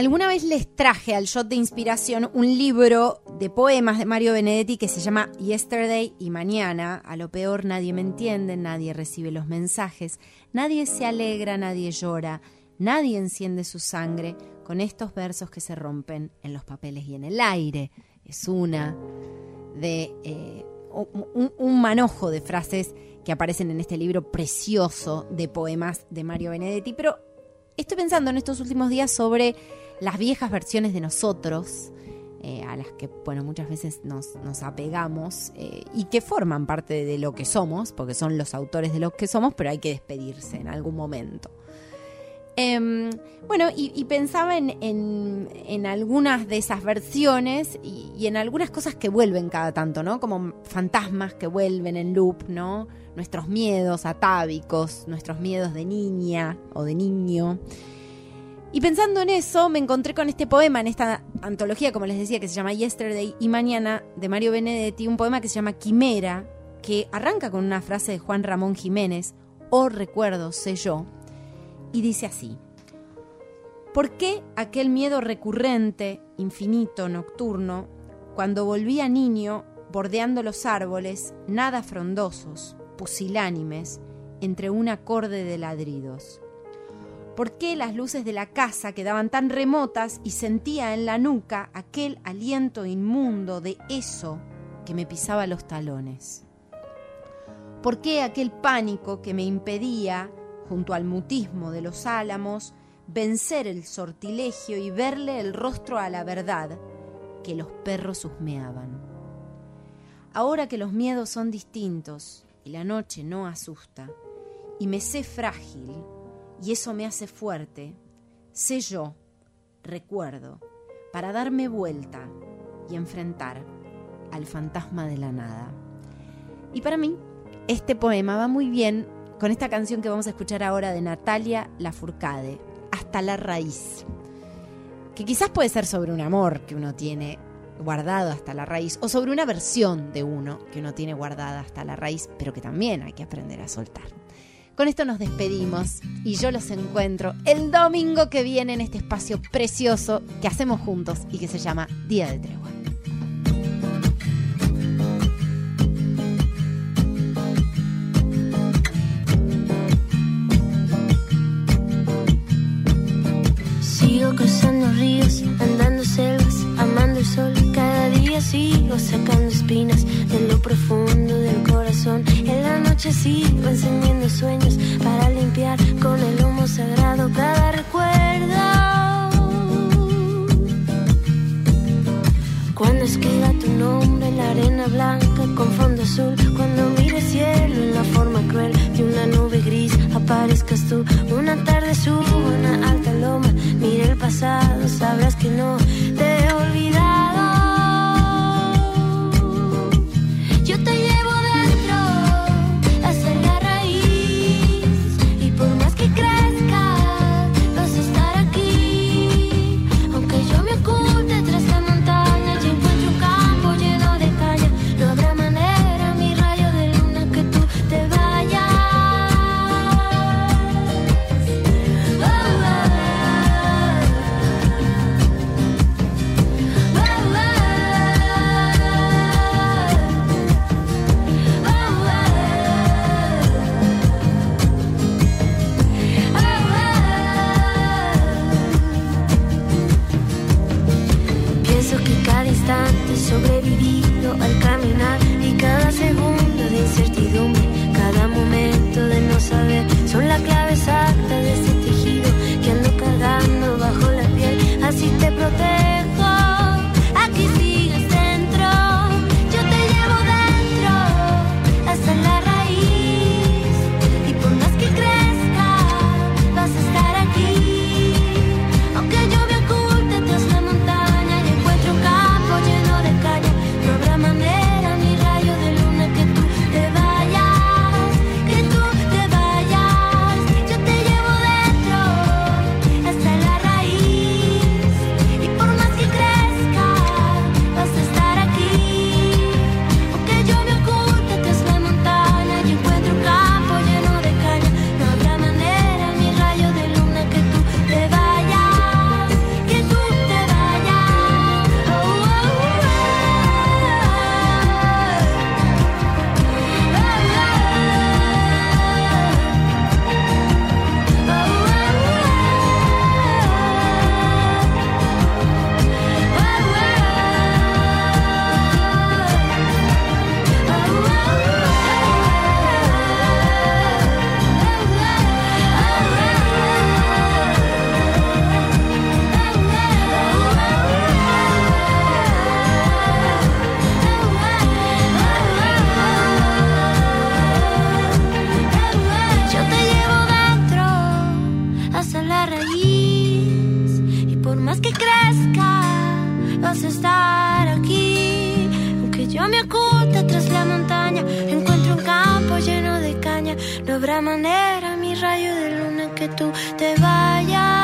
Alguna vez les traje al shot de inspiración un libro de poemas de Mario Benedetti que se llama Yesterday y Mañana. A lo peor nadie me entiende, nadie recibe los mensajes, nadie se alegra, nadie llora, nadie enciende su sangre con estos versos que se rompen en los papeles y en el aire. Es una de eh, un, un manojo de frases que aparecen en este libro precioso de poemas de Mario Benedetti. Pero estoy pensando en estos últimos días sobre las viejas versiones de nosotros, eh, a las que, bueno, muchas veces nos, apegamos eh, y que forman parte de lo que somos, porque son los autores de lo que somos, pero hay que despedirse en algún momento. Em, bueno, y, pensaba en, algunas de esas versiones y, y, en algunas cosas que vuelven cada tanto, ¿no? Como fantasmas que vuelven en loop, ¿no? Nuestros miedos atávicos, nuestros miedos de niña o de niño. Y pensando en eso, me encontré con este poema en esta antología, como les decía, que se llama Yesterday y Mañana, de Mario Benedetti, un poema que se llama Quimera, que arranca con una frase de Juan Ramón Jiménez, oh, recuerdo, sé yo, y dice así. ¿Por qué aquel miedo recurrente, infinito, nocturno, cuando volvía niño, bordeando los árboles, nada frondosos, pusilánimes, entre un acorde de ladridos? ¿Por qué las luces de la casa quedaban tan remotas y sentía en la nuca aquel aliento inmundo de eso que me pisaba los talones? ¿Por qué aquel pánico que me impedía, junto al mutismo de los álamos, vencer el sortilegio y verle el rostro a la verdad que los perros husmeaban? Ahora que los miedos son distintos y la noche no asusta, y me sé frágil, y eso me hace fuerte, sé yo, recuerdo, para darme vuelta y enfrentar al fantasma de la nada. Y para mí, este poema va muy bien con esta canción que vamos a escuchar ahora de Natalia Lafourcade, Hasta la raíz, que quizás puede ser sobre un amor que uno tiene guardado hasta la raíz, o sobre una versión de uno que uno tiene guardada hasta la raíz, pero que también hay que aprender a soltar. Con esto nos despedimos y yo los encuentro el domingo que viene en este espacio precioso que hacemos juntos y que se llama Día de Tregua. Sigo cruzando ríos, andando selvas, amando el sol. Cada día sigo sacando espinas de lo profundo noche sigo encendiendo sueños para limpiar con el humo sagrado cada recuerdo. Cuando escriba tu nombre en la arena blanca con fondo azul, cuando mire cielo en la forma cruel de una nube gris, aparezcas tú. Una tarde subo instante sobrevivido al caminar. que crezca, vas a estar aquí. Aunque yo me oculte tras la montaña, encuentro un campo lleno de caña. No habrá manera, mi rayo de luna, que tú te vayas.